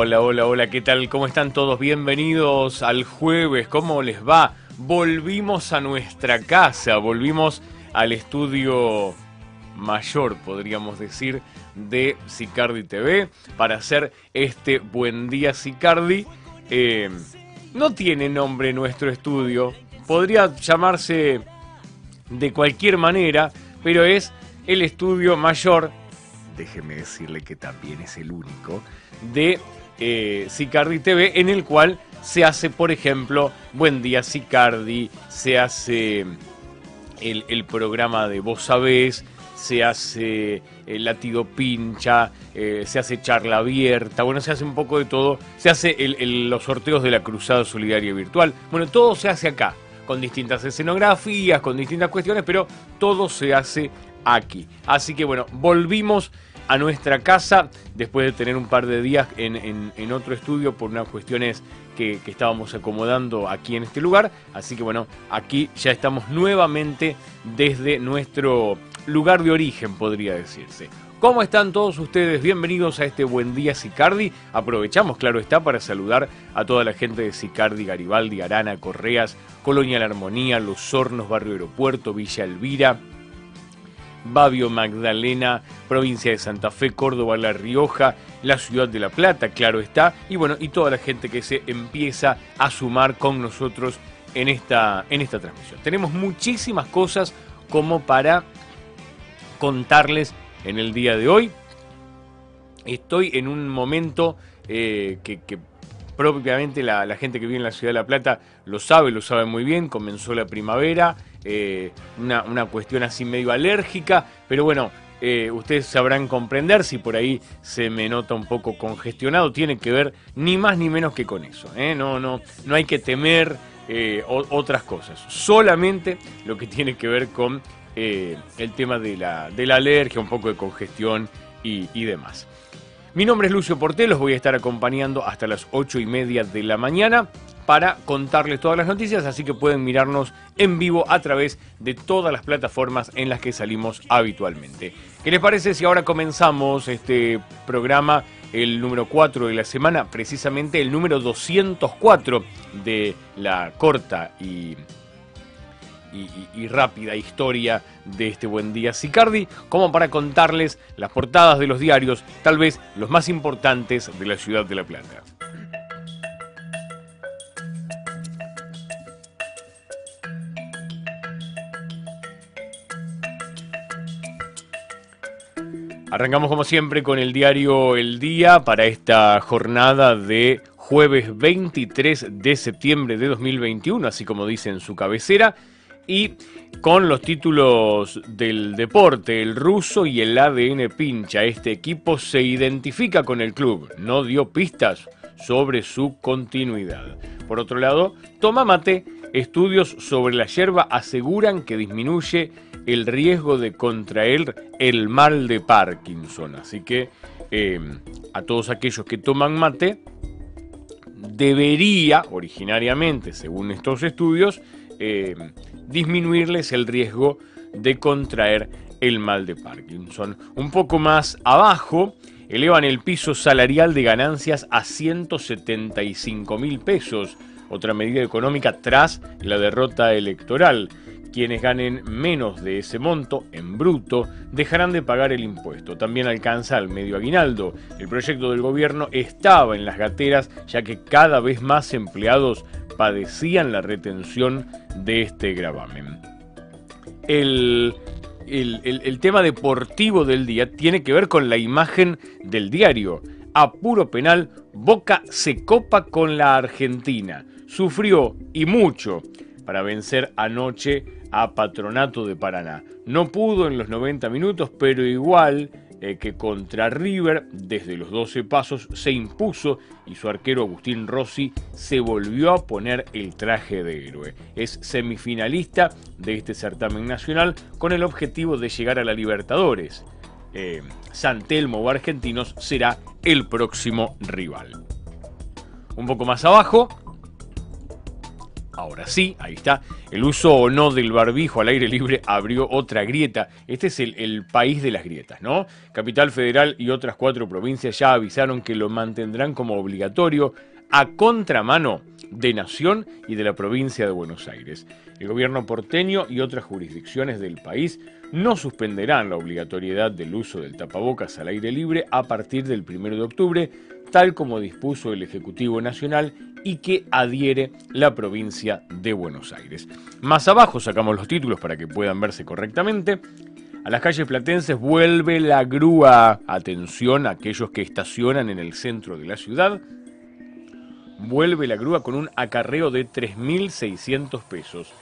Hola, hola, hola, ¿qué tal? ¿Cómo están todos? Bienvenidos al jueves, ¿cómo les va? Volvimos a nuestra casa, volvimos al estudio mayor, podríamos decir, de Sicardi TV para hacer este Buen Día Sicardi. Eh, no tiene nombre nuestro estudio, podría llamarse de cualquier manera, pero es el estudio mayor, déjeme decirle que también es el único, de eh, Sicardi TV, en el cual se hace, por ejemplo, Buen Día Sicardi, se hace el, el programa de Vos Sabés, se hace el latido pincha, eh, se hace charla abierta, bueno, se hace un poco de todo, se hace los sorteos de la Cruzada Solidaria Virtual, bueno, todo se hace acá, con distintas escenografías, con distintas cuestiones, pero todo se hace aquí. Así que bueno, volvimos a nuestra casa después de tener un par de días en, otro estudio por unas cuestiones que, que, estábamos acomodando aquí en este lugar. Así que bueno, aquí ya estamos nuevamente desde nuestro lugar de origen, podría decirse. ¿Cómo están todos ustedes? Bienvenidos a este Buen Día Sicardi. Aprovechamos, claro está, para saludar a toda la gente de Sicardi, Garibaldi, Arana, Correas, Colonia La Armonía, Los Hornos, Barrio Aeropuerto, Villa Elvira, Babio Magdalena, provincia de Santa Fe, Córdoba, La Rioja, la ciudad de La Plata, claro está, y bueno, y toda la gente que se empieza a sumar con nosotros en esta, en esta transmisión. Tenemos muchísimas cosas como para contarles en el día de hoy. Estoy en un momento eh, que, propiamente la, gente que vive en la ciudad de La Plata lo sabe, lo sabe muy bien, comenzó la primavera, eh, una, cuestión así medio alérgica, pero bueno, eh, ustedes sabrán comprender si por ahí se me nota un poco congestionado, tiene que ver ni más ni menos que con eso, no, no, no hay que temer otras cosas, solamente lo que tiene que ver con eh, el tema de la, alergia, un poco de congestión y, demás. Mi nombre es Lucio Portel, los voy a estar acompañando hasta las 8 y media de la mañana para contarles todas las noticias, así que pueden mirarnos en vivo a través de todas las plataformas en las que salimos habitualmente. ¿Qué les parece si ahora comenzamos este programa, el número 4 de la semana, precisamente el número 204 de la corta y y, rápida historia de este buen día Sicardi, como para contarles las portadas de los diarios, tal vez los más importantes de la ciudad de La Plata. Arrancamos como siempre con el diario El Día para esta jornada de jueves 23 de septiembre de 2021, así como dice en su cabecera y con los títulos del deporte, el ruso y el ADN pincha. Este equipo se identifica con el club, no dio pistas sobre su continuidad. Por otro lado, toma mate, estudios sobre la hierba aseguran que disminuye el riesgo de contraer el mal de Parkinson. Así que eh, a todos aquellos que toman mate, debería, originariamente, según estos estudios, eh, disminuirles el riesgo de contraer el mal de Parkinson. Un poco más abajo, elevan el piso salarial de ganancias a 175 mil pesos, otra medida económica tras la derrota electoral. Quienes ganen menos de ese monto, en bruto, dejarán de pagar el impuesto. También alcanza al medio aguinaldo. El proyecto del gobierno estaba en las gateras ya que cada vez más empleados padecían la retención de este gravamen. El, el, tema deportivo del día tiene que ver con la imagen del diario. A puro penal, Boca se copa con la Argentina. Sufrió y mucho para vencer anoche a Patronato de Paraná. No pudo en los 90 minutos, pero igual eh, que contra River desde los 12 pasos se impuso y su arquero Agustín Rossi se volvió a poner el traje de héroe. Es semifinalista de este certamen nacional con el objetivo de llegar a la Libertadores. Eh, San Telmo o Argentinos será el próximo rival. Un poco más abajo, Ahora sí, ahí está, el uso o no del barbijo al aire libre abrió otra grieta. Este es el, país de las grietas, ¿no? Capital Federal y otras cuatro provincias ya avisaron que lo mantendrán como obligatorio a contramano de Nación y de la provincia de Buenos Aires. El gobierno porteño y otras jurisdicciones del país no suspenderán la obligatoriedad del uso del tapabocas al aire libre a partir del 1 de octubre, tal como dispuso el Ejecutivo Nacional y que adhiere la provincia de Buenos Aires. Más abajo sacamos los títulos para que puedan verse correctamente. A las calles platenses vuelve la grúa. Atención a aquellos que estacionan en el centro de la ciudad. Vuelve la grúa con un acarreo de 3.600 pesos.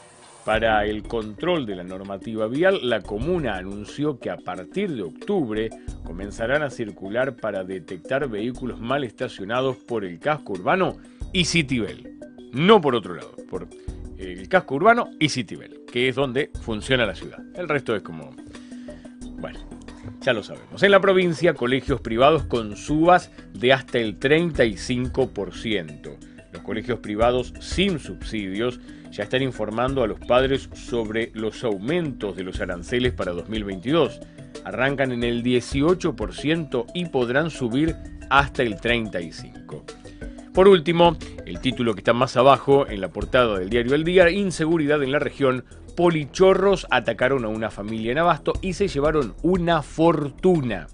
Para el control de la normativa vial, la comuna anunció que a partir de octubre comenzarán a circular para detectar vehículos mal estacionados por el casco urbano y Citibel. No por otro lado, por el casco urbano y Citibel, que es donde funciona la ciudad. El resto es como... Bueno, ya lo sabemos. En la provincia, colegios privados con subas de hasta el 35%. Los colegios privados sin subsidios ya están informando a los padres sobre los aumentos de los aranceles para 2022. Arrancan en el 18% y podrán subir hasta el 35%. Por último, el título que está más abajo en la portada del diario El Día, Inseguridad en la región, polichorros atacaron a una familia en Abasto y se llevaron una fortuna.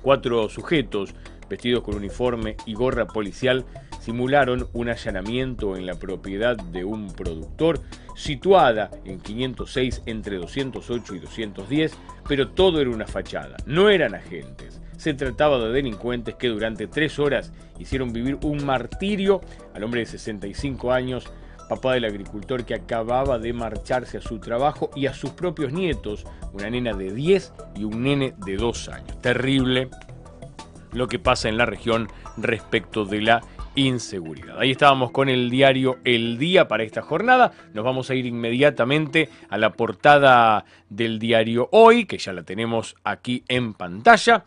Cuatro sujetos vestidos con uniforme y gorra policial simularon un allanamiento en la propiedad de un productor situada en 506 entre 208 y 210, pero todo era una fachada, no eran agentes. Se trataba de delincuentes que durante tres horas hicieron vivir un martirio al hombre de 65 años, papá del agricultor que acababa de marcharse a su trabajo, y a sus propios nietos, una nena de 10 y un nene de 2 años. Terrible lo que pasa en la región respecto de la inseguridad. Ahí estábamos con el diario El Día para esta jornada. Nos vamos a ir inmediatamente a la portada del diario Hoy, que ya la tenemos aquí en pantalla.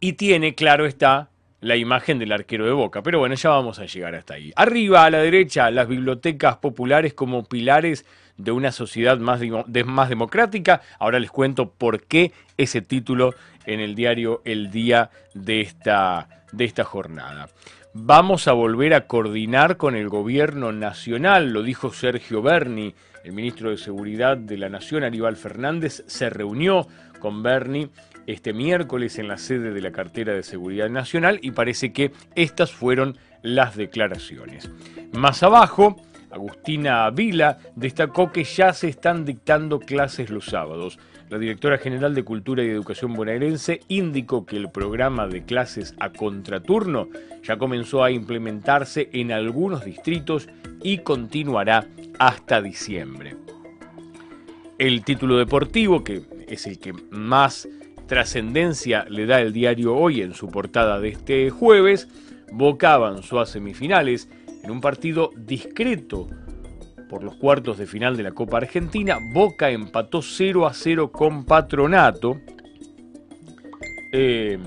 Y tiene, claro está, la imagen del arquero de Boca. Pero bueno, ya vamos a llegar hasta ahí. Arriba a la derecha, las bibliotecas populares como pilares de una sociedad más, más democrática. Ahora les cuento por qué ese título en el diario El Día de esta de esta jornada. Vamos a volver a coordinar con el gobierno nacional, lo dijo Sergio Berni, el ministro de Seguridad de la Nación, Aníbal Fernández, se reunió con Berni este miércoles en la sede de la cartera de Seguridad Nacional y parece que estas fueron las declaraciones. Más abajo, Agustina Vila destacó que ya se están dictando clases los sábados. La directora general de Cultura y Educación bonaerense indicó que el programa de clases a contraturno ya comenzó a implementarse en algunos distritos y continuará hasta diciembre. El título deportivo, que es el que más trascendencia le da el diario hoy en su portada de este jueves, Boca avanzó a semifinales en un partido discreto por los cuartos de final de la Copa Argentina. Boca empató 0 a 0 con Patronato. Eh,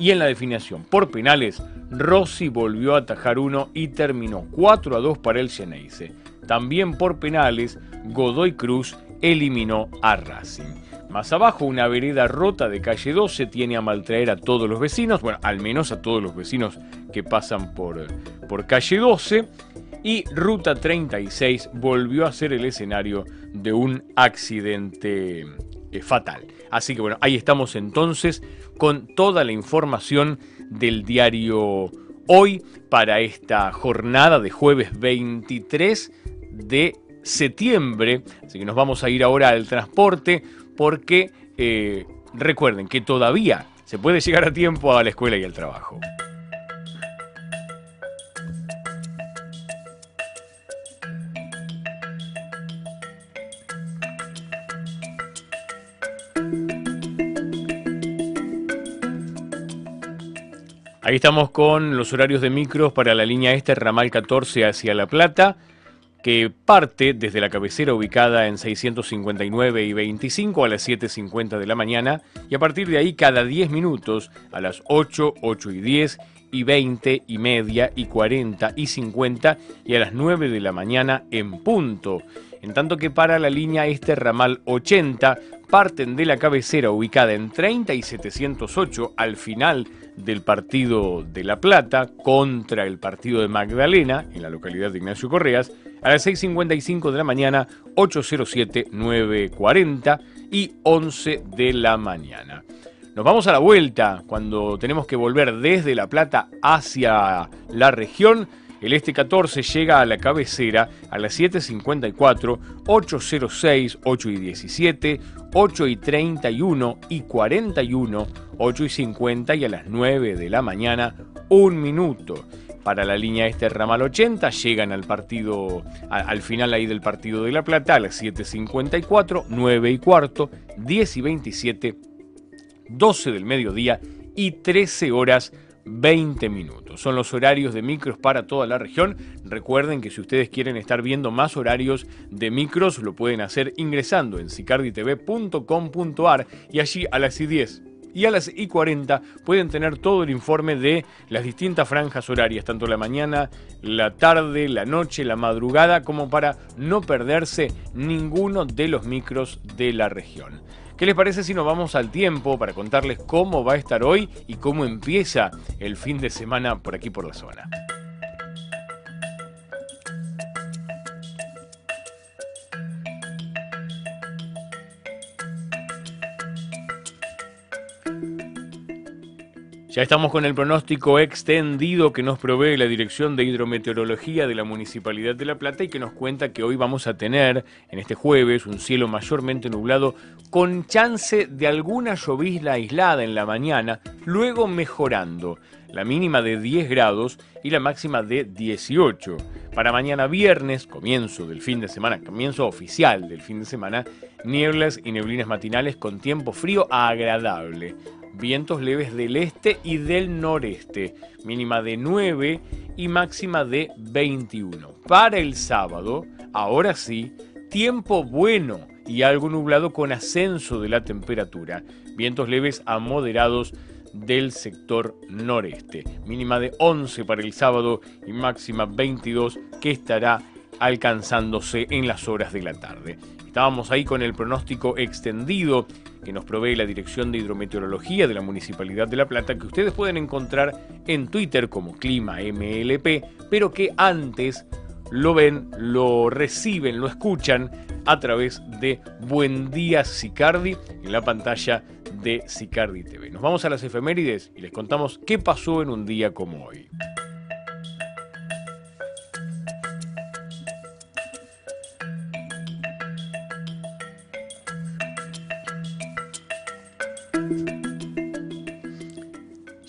y en la definición por penales, Rossi volvió a atajar uno y terminó 4 a 2 para el Geneise. También por penales, Godoy Cruz eliminó a Racing. Más abajo, una vereda rota de calle 12 tiene a maltraer a todos los vecinos, bueno, al menos a todos los vecinos que pasan por, por calle 12 y Ruta 36 volvió a ser el escenario de un accidente eh, fatal. Así que bueno, ahí estamos entonces con toda la información del diario Hoy para esta jornada de jueves 23 de septiembre. Así que nos vamos a ir ahora al transporte porque eh, recuerden que todavía se puede llegar a tiempo a la escuela y al trabajo. Ahí estamos con los horarios de micros para la línea este, ramal 14 hacia La Plata, que parte desde la cabecera ubicada en 659 y 25 a las 7.50 de la mañana y a partir de ahí cada 10 minutos a las 8, 8 y 10 y 20 y media y 40 y 50 y a las 9 de la mañana en punto. En tanto que para la línea este ramal 80 parten de la cabecera ubicada en 30 y 708 al final del partido de La Plata contra el partido de Magdalena en la localidad de Ignacio Correas a las 6.55 de la mañana, 8.07, 9.40 y 11 de la mañana. Nos vamos a la vuelta cuando tenemos que volver desde La Plata hacia la región. El este 14 llega a la cabecera a las 7.54, 8.06, 8 y 17, 8 y 31 y 41, 8 y 50 y a las 9 de la mañana, un minuto. Para la línea este ramal 80 llegan al partido, al final ahí del partido de La Plata a las 7.54, 9 y cuarto, 10 y 27, 12 del mediodía y 13 horas 20 minutos. Son los horarios de micros para toda la región. Recuerden que si ustedes quieren estar viendo más horarios de micros, lo pueden hacer ingresando en sicarditv.com.ar y allí a las 10 y a las y 40 pueden tener todo el informe de las distintas franjas horarias, tanto la mañana, la tarde, la noche, la madrugada, como para no perderse ninguno de los micros de la región. ¿Qué les parece si nos vamos al tiempo para contarles cómo va a estar hoy y cómo empieza el fin de semana por aquí por la zona? Ya estamos con el pronóstico extendido que nos provee la Dirección de Hidrometeorología de la Municipalidad de La Plata y que nos cuenta que hoy vamos a tener en este jueves un cielo mayormente nublado con chance de alguna llovizna aislada en la mañana, luego mejorando la mínima de 10 grados y la máxima de 18. Para mañana viernes, comienzo del fin de semana, comienzo oficial del fin de semana, nieblas y neblinas matinales con tiempo frío agradable vientos leves del este y del noreste, mínima de 9 y máxima de 21. Para el sábado, ahora sí, tiempo bueno y algo nublado con ascenso de la temperatura, vientos leves a moderados del sector noreste, mínima de 11 para el sábado y máxima 22 que estará alcanzándose en las horas de la tarde. Estábamos ahí con el pronóstico extendido que nos provee la Dirección de Hidrometeorología de la Municipalidad de La Plata, que ustedes pueden encontrar en Twitter como Clima MLP, pero que antes lo ven, lo reciben, lo escuchan a través de Buen Día Sicardi en la pantalla de Sicardi TV. Nos vamos a las efemérides y les contamos qué pasó en un día como hoy.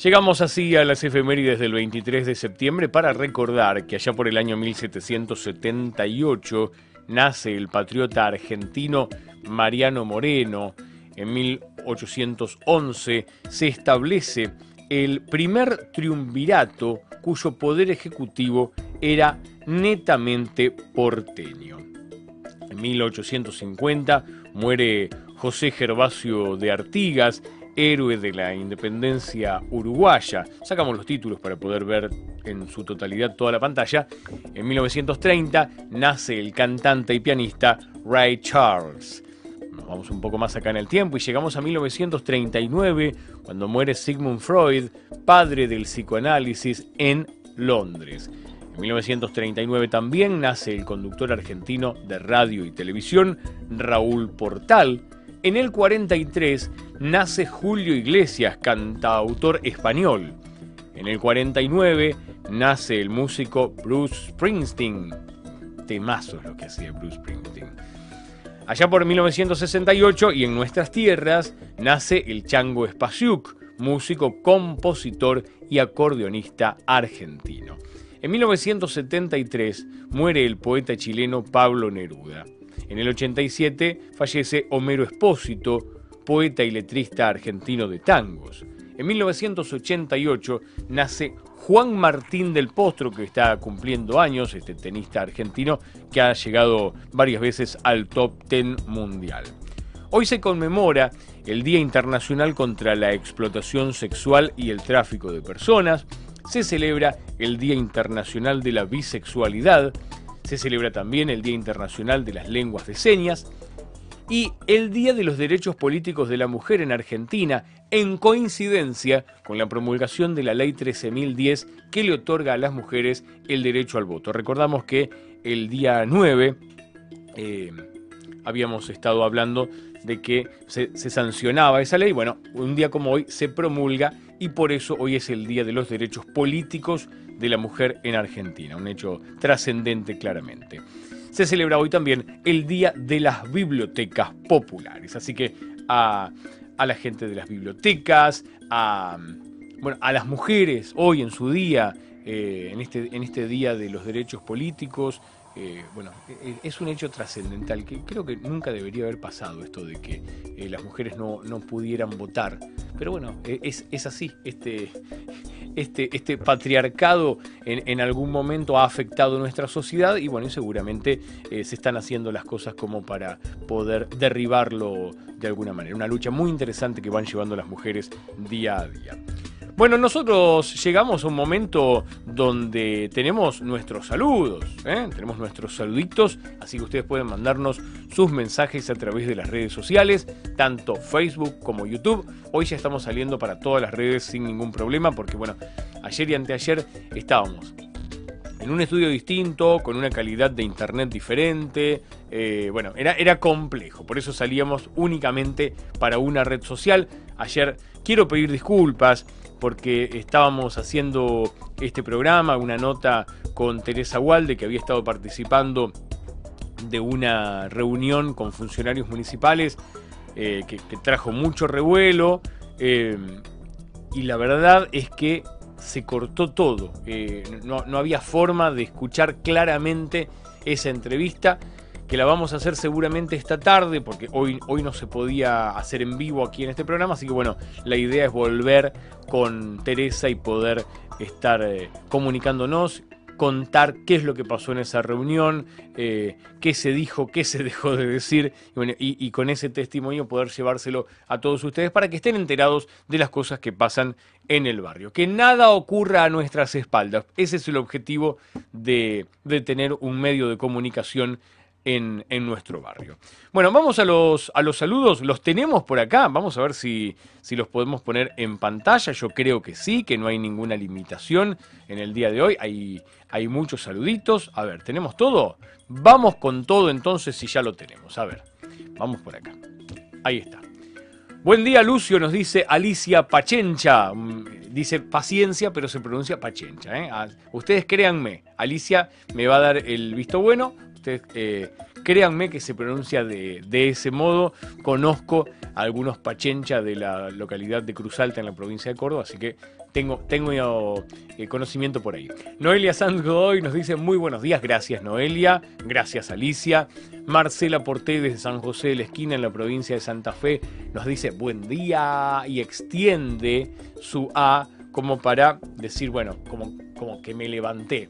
Llegamos así a las efemérides del 23 de septiembre para recordar que allá por el año 1778 nace el patriota argentino Mariano Moreno. En 1811 se establece el primer triunvirato cuyo poder ejecutivo era netamente porteño. En 1850 muere José Gervasio de Artigas, héroe de la independencia uruguaya. Sacamos los títulos para poder ver en su totalidad toda la pantalla. En 1930 nace el cantante y pianista Ray Charles. Nos vamos un poco más acá en el tiempo y llegamos a 1939, cuando muere Sigmund Freud, padre del psicoanálisis en Londres. En 1939 también nace el conductor argentino de radio y televisión, Raúl Portal. En el 43 nace Julio Iglesias, cantautor español. En el 49 nace el músico Bruce Springsteen. Temazo es lo que hacía Bruce Springsteen. Allá por 1968 y en nuestras tierras nace el Chango Spasiuk, músico, compositor y acordeonista argentino. En 1973 muere el poeta chileno Pablo Neruda. En el 87 fallece Homero Espósito, poeta y letrista argentino de tangos. En 1988 nace Juan Martín del Postro, que está cumpliendo años, este tenista argentino que ha llegado varias veces al top 10 mundial. Hoy se conmemora el Día Internacional contra la Explotación Sexual y el Tráfico de Personas. se celebra el Día Internacional de la Bisexualidad, se celebra también el Día Internacional de las Lenguas de Señas y el Día de los Derechos Políticos de la Mujer en Argentina, en coincidencia con la promulgación de la Ley 13.010 que le otorga a las mujeres el derecho al voto. Recordamos que el día 9 eh, habíamos estado hablando de que se, se, sancionaba esa ley. Bueno, un día como hoy se promulga y por eso hoy es el Día de los Derechos Políticos de la Mujer en Argentina, un hecho trascendente claramente. Se celebra hoy también el Día de las Bibliotecas Populares, así que a, a la gente de las bibliotecas, a, bueno, a las mujeres hoy en su día, eh, en, este, en este Día de los Derechos Políticos, eh, bueno, e, e, es un hecho trascendental que creo que nunca debería haber pasado esto de que eh, las mujeres no, no, pudieran votar. Pero bueno, es, es así. Este, este, este patriarcado en, algún momento ha afectado nuestra sociedad y bueno, seguramente eh, se están haciendo las cosas como para poder derribarlo de alguna manera. Una lucha muy interesante que van llevando las mujeres día a día. Bueno, nosotros llegamos a un momento donde tenemos nuestros saludos, ¿eh? tenemos nuestros saluditos, así que ustedes pueden mandarnos sus mensajes a través de las redes sociales, tanto Facebook como YouTube. Hoy ya estamos saliendo para todas las redes sin ningún problema, porque bueno, ayer y anteayer estábamos en un estudio distinto, con una calidad de internet diferente. Eh, bueno, era, era complejo, por eso salíamos únicamente para una red social. Ayer quiero pedir disculpas porque estábamos haciendo este programa, una nota con Teresa Walde, que había estado participando de una reunión con funcionarios municipales eh, que, trajo mucho revuelo. Eh, y la verdad es que se cortó todo. Eh, no, no había forma de escuchar claramente esa entrevista que la vamos a hacer seguramente esta tarde, porque hoy, hoy no se podía hacer en vivo aquí en este programa, así que bueno, la idea es volver con Teresa y poder estar eh, comunicándonos contar qué es lo que pasó en esa reunión, eh, qué se dijo, qué se dejó de decir, y, con ese testimonio poder llevárselo a todos ustedes para que estén enterados de las cosas que pasan en el barrio. Que nada ocurra a nuestras espaldas. Ese es el objetivo de tener un medio de comunicación en, nuestro barrio. Bueno, vamos a los, a los saludos. Los tenemos por acá. Vamos a ver si, si los podemos poner en pantalla. Yo creo que sí, que no hay ninguna limitación en el día de hoy. Hay, hay muchos saluditos. A ver, ¿tenemos todo? Vamos con todo entonces si ya lo tenemos. A ver, vamos por acá. Ahí está. Buen día, Lucio, nos dice Alicia Pachencha. Dice paciencia, pero se pronuncia Pachencha. ¿eh? Ustedes créanme, Alicia me va a dar el visto bueno Ustedes eh, créanme que se pronuncia de, ese modo. Conozco a algunos pachencha de la localidad de Cruz Alta en la provincia de Córdoba, así que tengo, tengo eh, conocimiento por ahí. Noelia Sanz Godoy nos dice muy buenos días, gracias Noelia, gracias Alicia. Marcela Porté desde San José de la Esquina en la provincia de Santa Fe nos dice buen día y extiende su A como para decir, bueno, como, como que me levanté.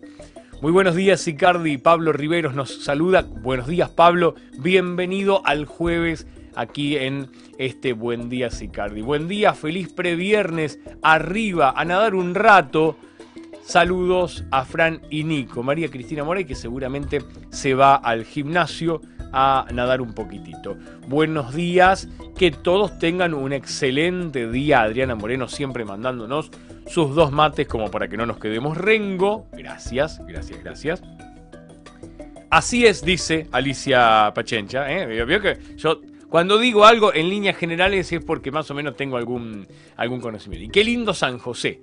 Muy buenos días, Sicardi. Pablo Riveros nos saluda. Buenos días, Pablo. Bienvenido al jueves aquí en este Buen Día, Sicardi. Buen día, feliz previernes. Arriba, a nadar un rato. Saludos a Fran y Nico. María Cristina Morey, que seguramente se va al gimnasio a nadar un poquitito. Buenos días, que todos tengan un excelente día. Adriana Moreno siempre mandándonos sus dos mates como para que no nos quedemos rengo. Gracias, gracias, gracias. Así es, dice Alicia Pachencha. ¿eh? Veo que yo cuando digo algo en líneas generales es porque más o menos tengo algún, algún conocimiento. Y qué lindo San José.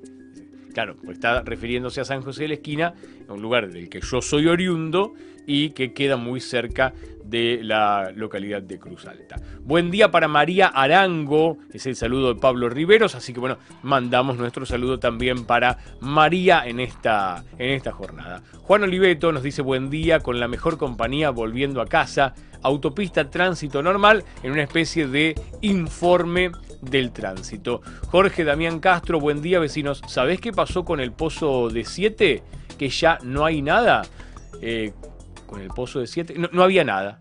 Claro, está refiriéndose a San José de la Esquina, un lugar del que yo soy oriundo y que queda muy cerca de la localidad de Cruz Alta. Buen día para María Arango, es el saludo de Pablo Riveros, así que bueno, mandamos nuestro saludo también para María en esta, en esta jornada. Juan Oliveto nos dice buen día con la mejor compañía volviendo a casa, autopista tránsito normal en una especie de informe del tránsito. Jorge Damián Castro, buen día vecinos. ¿Sabés qué pasó con el pozo de 7? Que ya no hay nada. Eh, con el pozo de 7, no, no, había nada.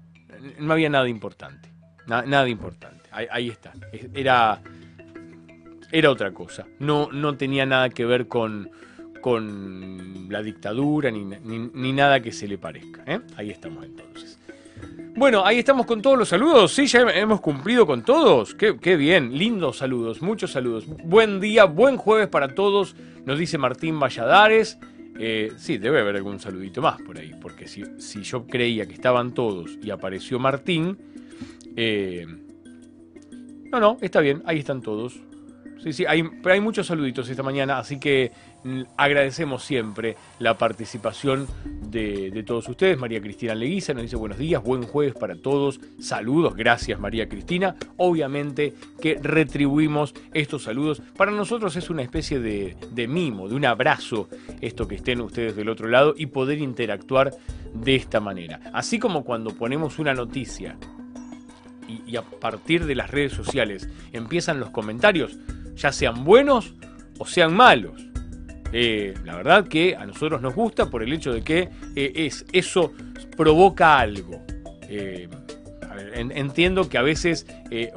No había nada importante. Na, nada importante. Ahí, está. Era, era otra cosa. No, no tenía nada que ver con, con la dictadura ni, ni, nada que se le parezca. ¿eh? Ahí estamos entonces. Bueno, ahí estamos con todos los saludos. Sí, ya hemos cumplido con todos. Qué, qué, bien, lindos saludos, muchos saludos. Buen día, buen jueves para todos, nos dice Martín Valladares. Eh, sí, debe haber algún saludito más por ahí, porque si, si yo creía que estaban todos y apareció Martín... Eh, no, no, está bien, ahí están todos. Sí, sí, hay, pero hay muchos saluditos esta mañana, así que agradecemos siempre la participación de, todos ustedes. María Cristina Leguiza nos dice buenos días, buen jueves para todos. Saludos, gracias María Cristina. Obviamente que retribuimos estos saludos. Para nosotros es una especie de, mimo, de un abrazo, esto que estén ustedes del otro lado y poder interactuar de esta manera. Así como cuando ponemos una noticia y a partir de las redes sociales empiezan los comentarios, ya sean buenos o sean malos. Eh, la verdad que a nosotros nos gusta por el hecho de que eh, es, eso provoca algo. Eh, entiendo que a veces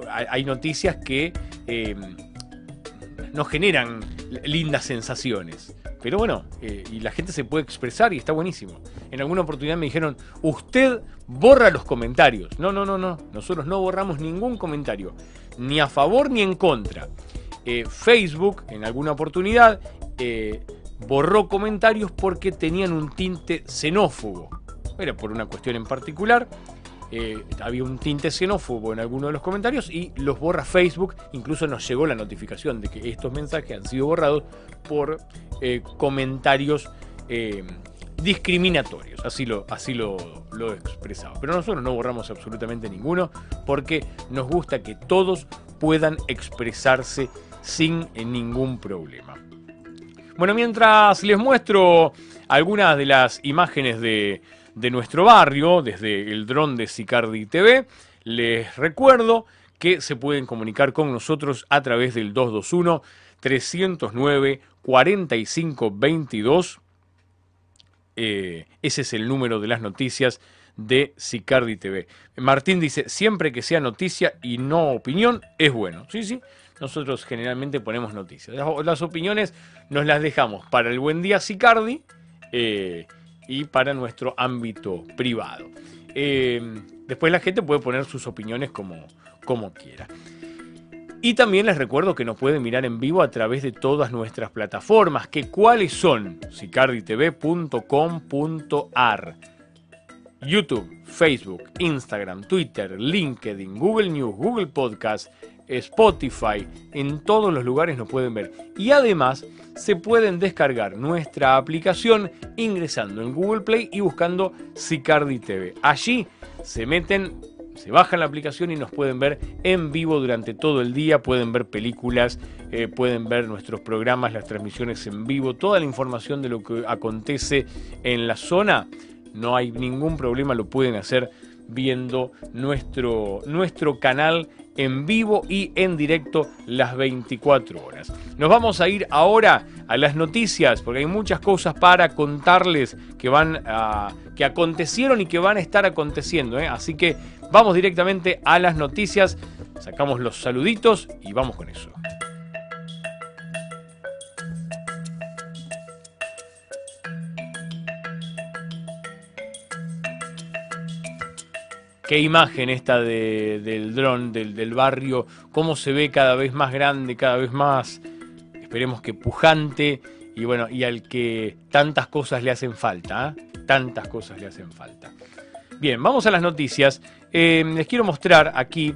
hay noticias que nos generan lindas sensaciones. Pero bueno, y la gente se puede expresar y está buenísimo. En alguna oportunidad me dijeron, usted borra los comentarios. No, no, no, no. Nosotros no borramos ningún comentario. Ni a favor ni en contra. Facebook en alguna oportunidad eh, borró comentarios porque tenían un tinte xenófobo. Era por una cuestión en particular. Eh, había un tinte xenófobo en alguno de los comentarios y los borra Facebook. Incluso nos llegó la notificación de que estos mensajes han sido borrados por comentarios discriminatorios. Así lo, así lo, lo expresaba. Pero nosotros no borramos absolutamente ninguno porque nos gusta que todos puedan expresarse sin ningún problema. Bueno, mientras les muestro algunas de las imágenes de, nuestro barrio desde el dron de Sicardi TV, les recuerdo que se pueden comunicar con nosotros a través del 221 309 4522. ese es el número de las noticias de Sicardi TV. Martín dice, siempre que sea noticia y no opinión, es bueno. Sí, sí, nosotros generalmente ponemos noticias. Las, opiniones nos las dejamos para el Buen Día Sicardi eh, y para nuestro ámbito privado. Eh, después la gente puede poner sus opiniones como, como quiera. Y también les recuerdo que nos pueden mirar en vivo a través de todas nuestras plataformas, que cuáles son sicarditv.com.ar. YouTube, Facebook, Instagram, Twitter, LinkedIn, Google News, Google Podcast, Spotify, en todos los lugares nos pueden ver. Y además se pueden descargar nuestra aplicación ingresando en Google Play y buscando Sicardi TV. Allí se meten, se bajan la aplicación y nos pueden ver en vivo durante todo el día, pueden ver películas, eh, pueden ver nuestros programas, las transmisiones en vivo, toda la información de lo que acontece en la zona. No hay ningún problema, lo pueden hacer viendo nuestro, nuestro canal en vivo y en directo las 24 horas. Nos vamos a ir ahora a las noticias porque hay muchas cosas para contarles que van que acontecieron y que van a estar aconteciendo, ¿eh? así que vamos directamente a las noticias, sacamos los saluditos y vamos con eso. Qué imagen esta del dron, del, barrio, cómo se ve cada vez más grande, cada vez más, esperemos que pujante, y bueno, y al que tantas cosas le hacen falta, ¿eh? tantas cosas le hacen falta. Bien, vamos a las noticias. Eh, les quiero mostrar aquí,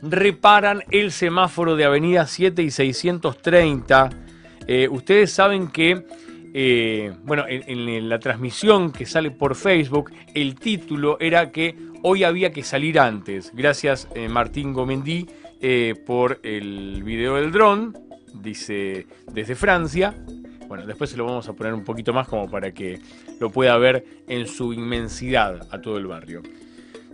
reparan el semáforo de Avenida 7 y 630. Eh, ustedes saben que bueno, en, la transmisión que sale por Facebook, el título era que Hoy había que salir antes. Gracias eh, Martín Gomendí eh, por el video del dron, dice desde Francia. Bueno, después se lo vamos a poner un poquito más como para que lo pueda ver en su inmensidad a todo el barrio.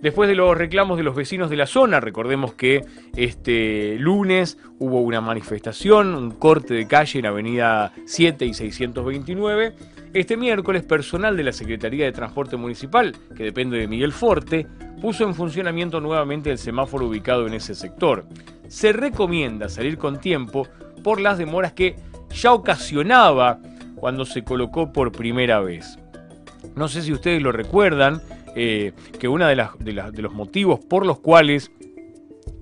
Después de los reclamos de los vecinos de la zona, recordemos que este lunes hubo una manifestación, un corte de calle en Avenida 7 y 629 este miércoles, personal de la Secretaría de Transporte Municipal, que depende de Miguel Forte, puso en funcionamiento nuevamente el semáforo ubicado en ese sector. Se recomienda salir con tiempo por las demoras que ya ocasionaba cuando se colocó por primera vez. No sé si ustedes lo recuerdan, eh, que uno de, de, los motivos por los cuales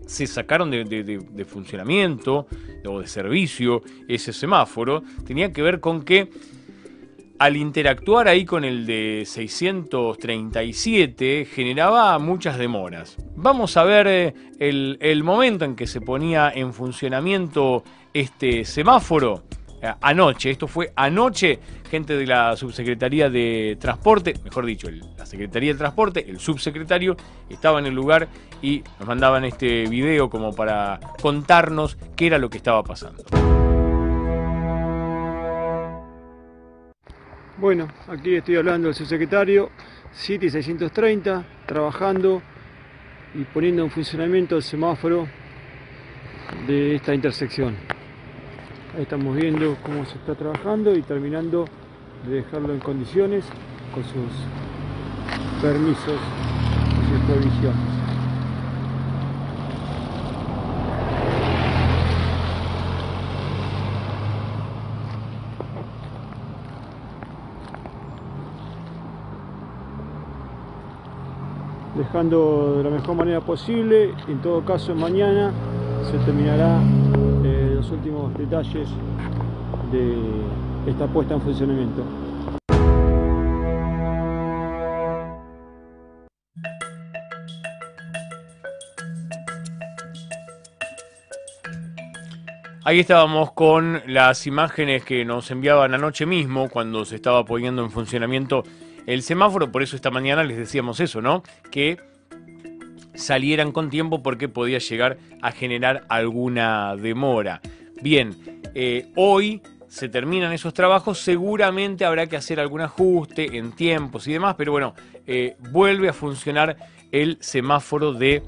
se sacaron de, funcionamiento o de servicio ese semáforo tenía que ver con que al interactuar ahí con el de 637 generaba muchas demoras. Vamos a ver eh, el, momento en que se ponía en funcionamiento este semáforo. Eh, anoche, esto fue anoche, gente de la Subsecretaría de Transporte, mejor dicho, la Secretaría de Transporte, el subsecretario, estaba en el lugar y nos mandaban este video como para contarnos qué era lo que estaba pasando. Bueno, aquí estoy hablando del subsecretario, City 630, trabajando y poniendo en funcionamiento el semáforo de esta intersección. Ahí estamos viendo cómo se está trabajando y terminando de dejarlo en condiciones con sus permisos y sus provisiones. De la mejor manera posible. En todo caso, mañana se terminará los últimos detalles de esta puesta en funcionamiento. Ahí estábamos con las imágenes que nos enviaban anoche mismo cuando se estaba poniendo en funcionamiento el semáforo, por eso esta mañana les decíamos eso, ¿no? Que salieran con tiempo porque podía llegar a generar alguna demora. Bien, eh, hoy se terminan esos trabajos, seguramente habrá que hacer algún ajuste en tiempos y demás, pero bueno, eh, vuelve a funcionar el semáforo de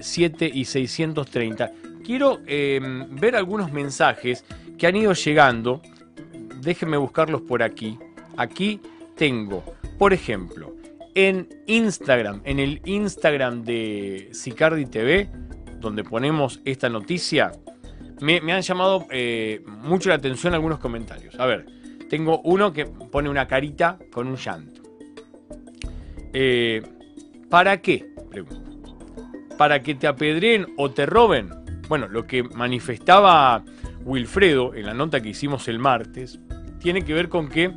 7 eh, y 630. Quiero em, ver algunos mensajes que han ido llegando, déjenme buscarlos por aquí. Aquí tengo, por ejemplo, en Instagram, en el Instagram de Sicardi TV, donde ponemos esta noticia, me, han llamado eh, mucho la atención algunos comentarios. A ver, tengo uno que pone una carita con un llanto. Eh, ¿Para qué? ¿Para que te apedreen o te roben? Bueno, lo que manifestaba Wilfredo en la nota que hicimos el martes tiene que ver con que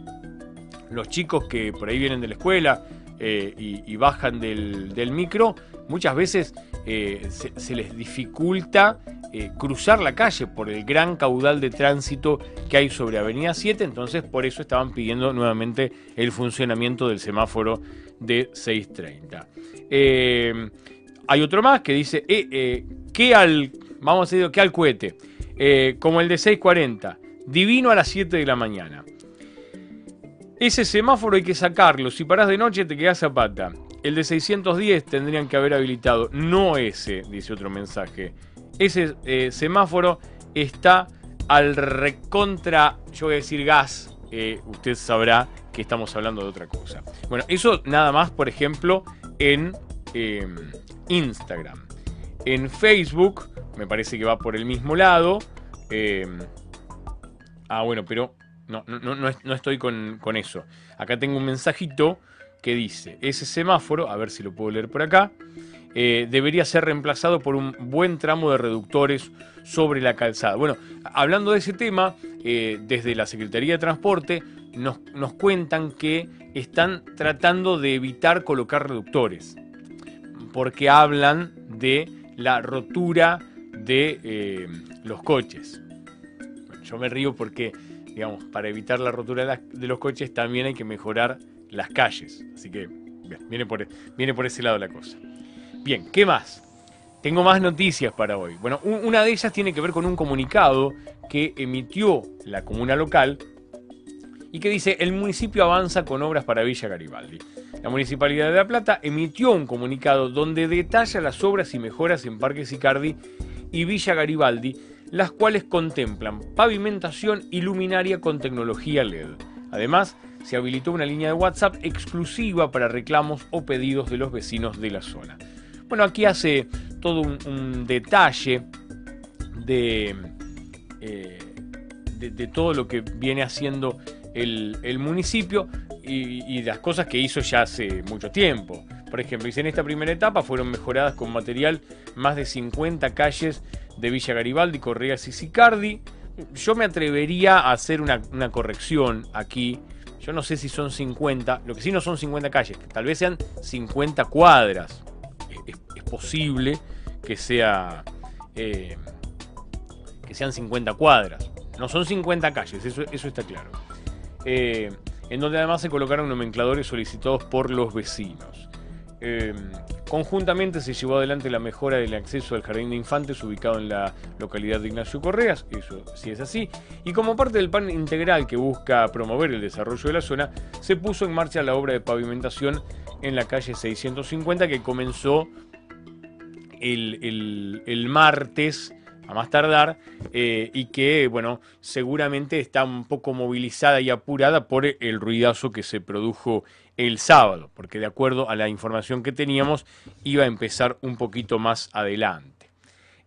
los chicos que por ahí vienen de la escuela, eh, y, bajan del, micro, muchas veces eh, se, les dificulta eh, cruzar la calle por el gran caudal de tránsito que hay sobre Avenida 7, entonces por eso estaban pidiendo nuevamente el funcionamiento del semáforo de 630. hay otro más que dice, ¿qué al, vamos a decir, ¿qué al cohete? como el de 640, divino a las 7 de la mañana. Ese semáforo hay que sacarlo. Si parás de noche te quedás a pata. El de 610 tendrían que haber habilitado. No ese, dice otro mensaje. Ese eh, semáforo está al recontra, yo voy a decir gas. Eh, usted sabrá que estamos hablando de otra cosa. Bueno, eso nada más, por ejemplo, en em, Instagram. En Facebook, me parece que va por el mismo lado. Ah, bueno, pero no, no, no, estoy con, eso. Acá tengo un mensajito que dice, ese semáforo, a ver si lo puedo leer por acá, eh, debería ser reemplazado por un buen tramo de reductores sobre la calzada. Bueno, hablando de ese tema, eh, desde la Secretaría de Transporte nos, nos, cuentan que están tratando de evitar colocar reductores, porque hablan de la rotura de eh, los coches. yo me río porque digamos, para evitar la rotura de, los coches también hay que mejorar las calles. Así que viene, por, viene por ese lado la cosa. Bien, ¿qué más? Tengo más noticias para hoy. Bueno, una de ellas tiene que ver con un comunicado que emitió la comuna local y que dice el municipio avanza con obras para Villa Garibaldi. La Municipalidad de La Plata emitió un comunicado donde detalla las obras y mejoras en Parque Sicardi y Villa Garibaldi las cuales contemplan pavimentación y luminaria con tecnología LED. Además, se habilitó una línea de WhatsApp exclusiva para reclamos o pedidos de los vecinos de la zona. Bueno, aquí hace todo un, detalle de, eh, de, todo lo que viene haciendo el, municipio y, las cosas que hizo ya hace mucho tiempo. Por ejemplo, dice en esta primera etapa fueron mejoradas con material más de 50 calles de Villa Garibaldi, Correas y Sicardi. Yo me atrevería a hacer una, corrección aquí. Yo no sé si son 50, lo que sí no son 50 calles, tal vez sean 50 cuadras. Es, posible que sea eh, que sean 50 cuadras. No son 50 calles, eso, eso está claro. Eh, en donde además se colocaron nomencladores solicitados por los vecinos. Eh, conjuntamente se llevó adelante la mejora del acceso al jardín de infantes ubicado en la localidad de Ignacio Correas, eso sí es así, y como parte del plan integral que busca promover el desarrollo de la zona, se puso en marcha la obra de pavimentación en la calle 650 que comenzó el, el martes a más tardar, eh, y que, bueno, seguramente está un poco movilizada y apurada por el ruidazo que se produjo el sábado, porque de acuerdo a la información que teníamos, iba a empezar un poquito más adelante.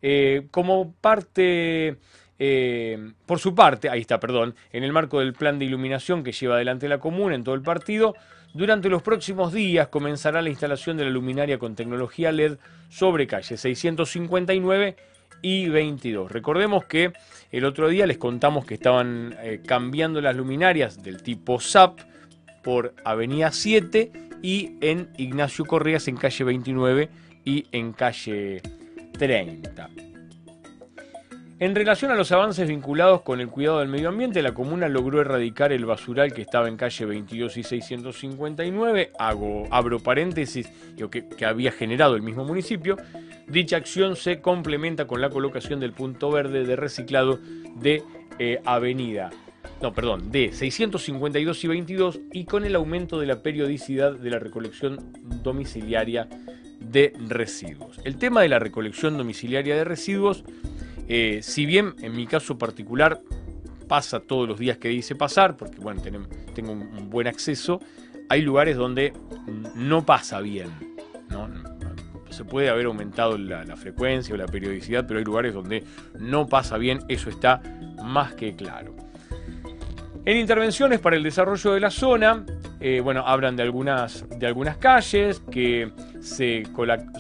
Eh, como parte, eh, por su parte, ahí está, perdón, en el marco del plan de iluminación que lleva adelante la comuna en todo el partido, durante los próximos días comenzará la instalación de la luminaria con tecnología LED sobre calle 659 y 22. Recordemos que el otro día les contamos que estaban eh, cambiando las luminarias del tipo SAP por Avenida 7 y en Ignacio Correas en calle 29 y en calle 30. En relación a los avances vinculados con el cuidado del medio ambiente, la comuna logró erradicar el basural que estaba en calle 22 y 659, hago, abro paréntesis, que, que había generado el mismo municipio. Dicha acción se complementa con la colocación del punto verde de reciclado de eh, Avenida no, perdón, de 652 y 22 y con el aumento de la periodicidad de la recolección domiciliaria de residuos. El tema de la recolección domiciliaria de residuos eh, si bien en mi caso particular pasa todos los días que dice pasar, porque bueno, tengo un buen acceso, hay lugares donde no pasa bien. Se puede haber aumentado la, frecuencia o la periodicidad, pero hay lugares donde no pasa bien, eso está más que claro. En intervenciones para el desarrollo de la zona, eh, bueno, hablan de algunas, de algunas calles que se,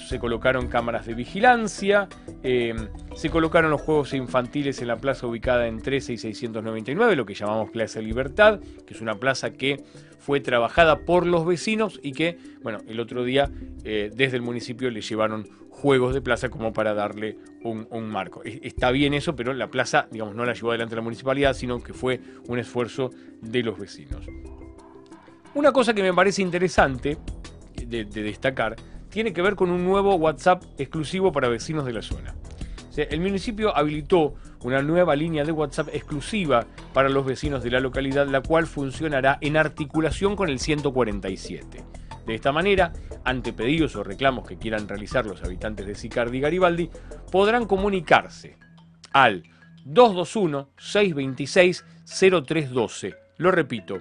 se colocaron cámaras de vigilancia, eh, se colocaron los juegos infantiles en la plaza ubicada en 13 y 699, lo que llamamos Plaza Libertad, que es una plaza que fue trabajada por los vecinos y que, bueno, el otro día eh, desde el municipio le llevaron juegos de plaza como para darle un, marco. Está bien eso, pero la plaza, digamos, no la llevó adelante la municipalidad, sino que fue un esfuerzo de los vecinos. Una cosa que me parece interesante de, destacar tiene que ver con un nuevo WhatsApp exclusivo para vecinos de la zona. El municipio habilitó una nueva línea de WhatsApp exclusiva para los vecinos de la localidad, la cual funcionará en articulación con el 147. De esta manera, ante pedidos o reclamos que quieran realizar los habitantes de Sicardi y Garibaldi, podrán comunicarse al 221-626-0312. Lo repito,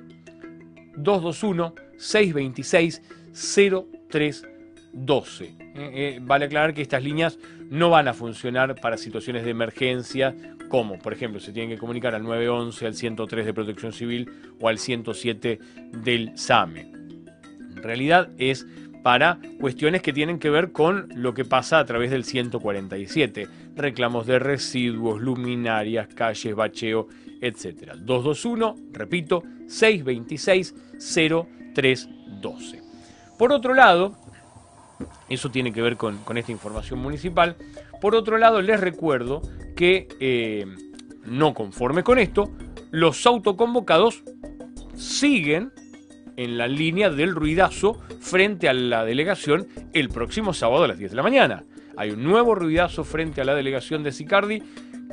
221-626-0312. Eh, eh, vale aclarar que estas líneas no van a funcionar para situaciones de emergencia, como por ejemplo se tienen que comunicar al 911, al 103 de Protección Civil o al 107 del SAME realidad es para cuestiones que tienen que ver con lo que pasa a través del 147, reclamos de residuos, luminarias, calles, bacheo, etc. 221, repito, 626-0312. Por otro lado, eso tiene que ver con, esta información municipal, por otro lado les recuerdo que eh, no conforme con esto, los autoconvocados siguen en la línea del ruidazo frente a la delegación el próximo sábado a las 10 de la mañana. Hay un nuevo ruidazo frente a la delegación de Sicardi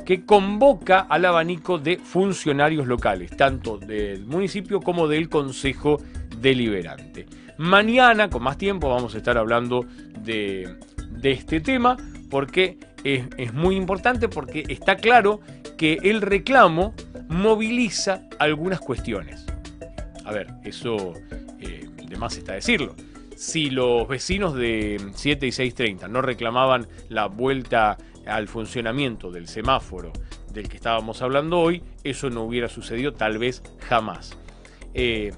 que convoca al abanico de funcionarios locales, tanto del municipio como del Consejo Deliberante. Mañana, con más tiempo, vamos a estar hablando de, este tema porque es, muy importante, porque está claro que el reclamo moviliza algunas cuestiones. A ver, eso eh, de más está decirlo. Si los vecinos de 7 y 630 no reclamaban la vuelta al funcionamiento del semáforo del que estábamos hablando hoy, eso no hubiera sucedido tal vez jamás. eh,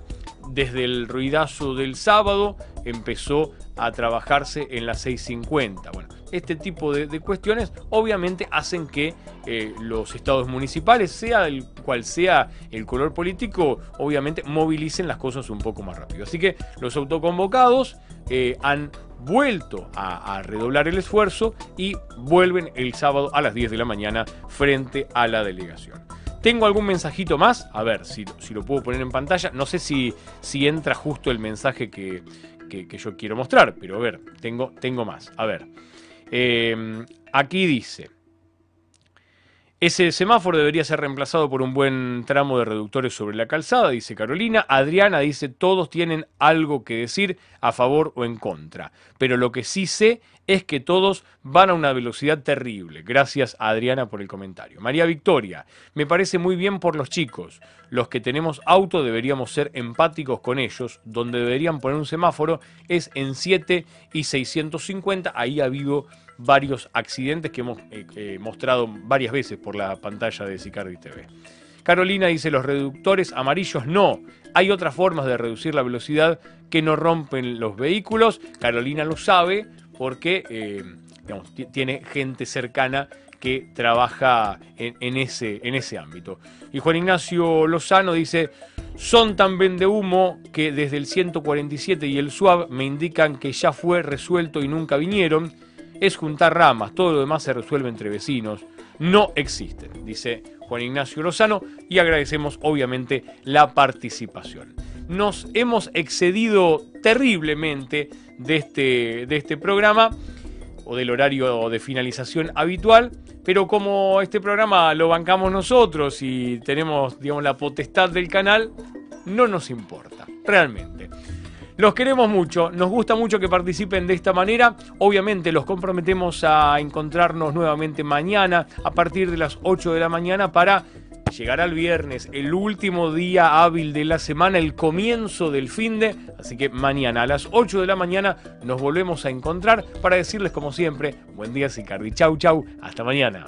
desde el ruidazo del sábado empezó a trabajarse en las 6.50. Bueno, este tipo de, cuestiones obviamente hacen que eh, los estados municipales, sea el cual sea el color político, obviamente movilicen las cosas un poco más rápido. Así que los autoconvocados eh, han vuelto a, redoblar el esfuerzo y vuelven el sábado a las 10 de la mañana frente a la delegación. ¿Tengo algún mensajito más? A ver si, si lo puedo poner en pantalla. No sé si, si entra justo el mensaje que, que, yo quiero mostrar, pero a ver, tengo, tengo más. A ver, eh, aquí dice, ese semáforo debería ser reemplazado por un buen tramo de reductores sobre la calzada, dice Carolina. Adriana dice, todos tienen algo que decir a favor o en contra. Pero lo que sí sé es que todos van a una velocidad terrible. Gracias Adriana por el comentario. María Victoria, me parece muy bien por los chicos. Los que tenemos auto deberíamos ser empáticos con ellos. Donde deberían poner un semáforo es en 7 y 650. Ahí ha habido varios accidentes que hemos eh, eh, mostrado varias veces por la pantalla de Sicardi TV. Carolina dice, los reductores amarillos no. Hay otras formas de reducir la velocidad que no rompen los vehículos. Carolina lo sabe porque eh, tiene gente cercana que trabaja en, ese, en ese ámbito. Y Juan Ignacio Lozano dice, son tan vende humo que desde el 147 y el SUAB me indican que ya fue resuelto y nunca vinieron. Es juntar ramas, todo lo demás se resuelve entre vecinos. No existen, dice Juan Ignacio Lozano, y agradecemos obviamente la participación. Nos hemos excedido terriblemente de este, de este programa o del horario de finalización habitual, pero como este programa lo bancamos nosotros y tenemos, digamos, la potestad del canal, no nos importa, realmente. Los queremos mucho, nos gusta mucho que participen de esta manera. Obviamente los comprometemos a encontrarnos nuevamente mañana a partir de las 8 de la mañana para llegar al viernes, el último día hábil de la semana, el comienzo del fin de. Así que mañana a las 8 de la mañana nos volvemos a encontrar para decirles como siempre, buen día Sicardi, chau chau, hasta mañana.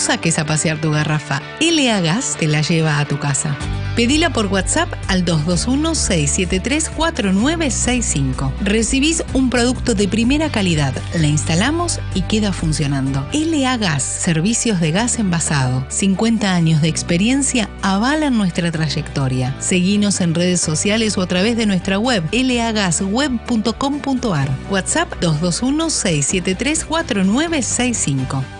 Saques a pasear tu garrafa. LA Gas te la lleva a tu casa. Pedila por WhatsApp al 221-673-4965. Recibís un producto de primera calidad, la instalamos y queda funcionando. LA Gas, servicios de gas envasado. 50 años de experiencia avalan nuestra trayectoria. Seguinos en redes sociales o a través de nuestra web lagasweb.com.ar. WhatsApp 221-673-4965.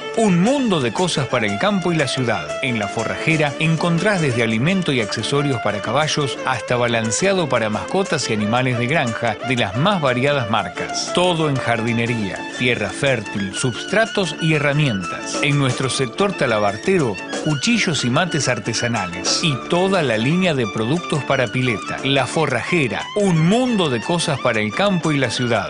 un mundo de cosas para el campo y la ciudad. En la forrajera encontrás desde alimento y accesorios para caballos hasta balanceado para mascotas y animales de granja de las más variadas marcas. Todo en jardinería, tierra fértil, substratos y herramientas. En nuestro sector talabartero, cuchillos y mates artesanales y toda la línea de productos para pileta. La forrajera, un mundo de cosas para el campo y la ciudad.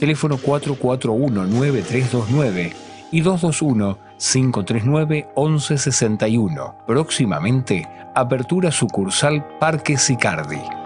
Teléfono 441 9329 y 221-539-1161. Próximamente, apertura sucursal Parque Sicardi.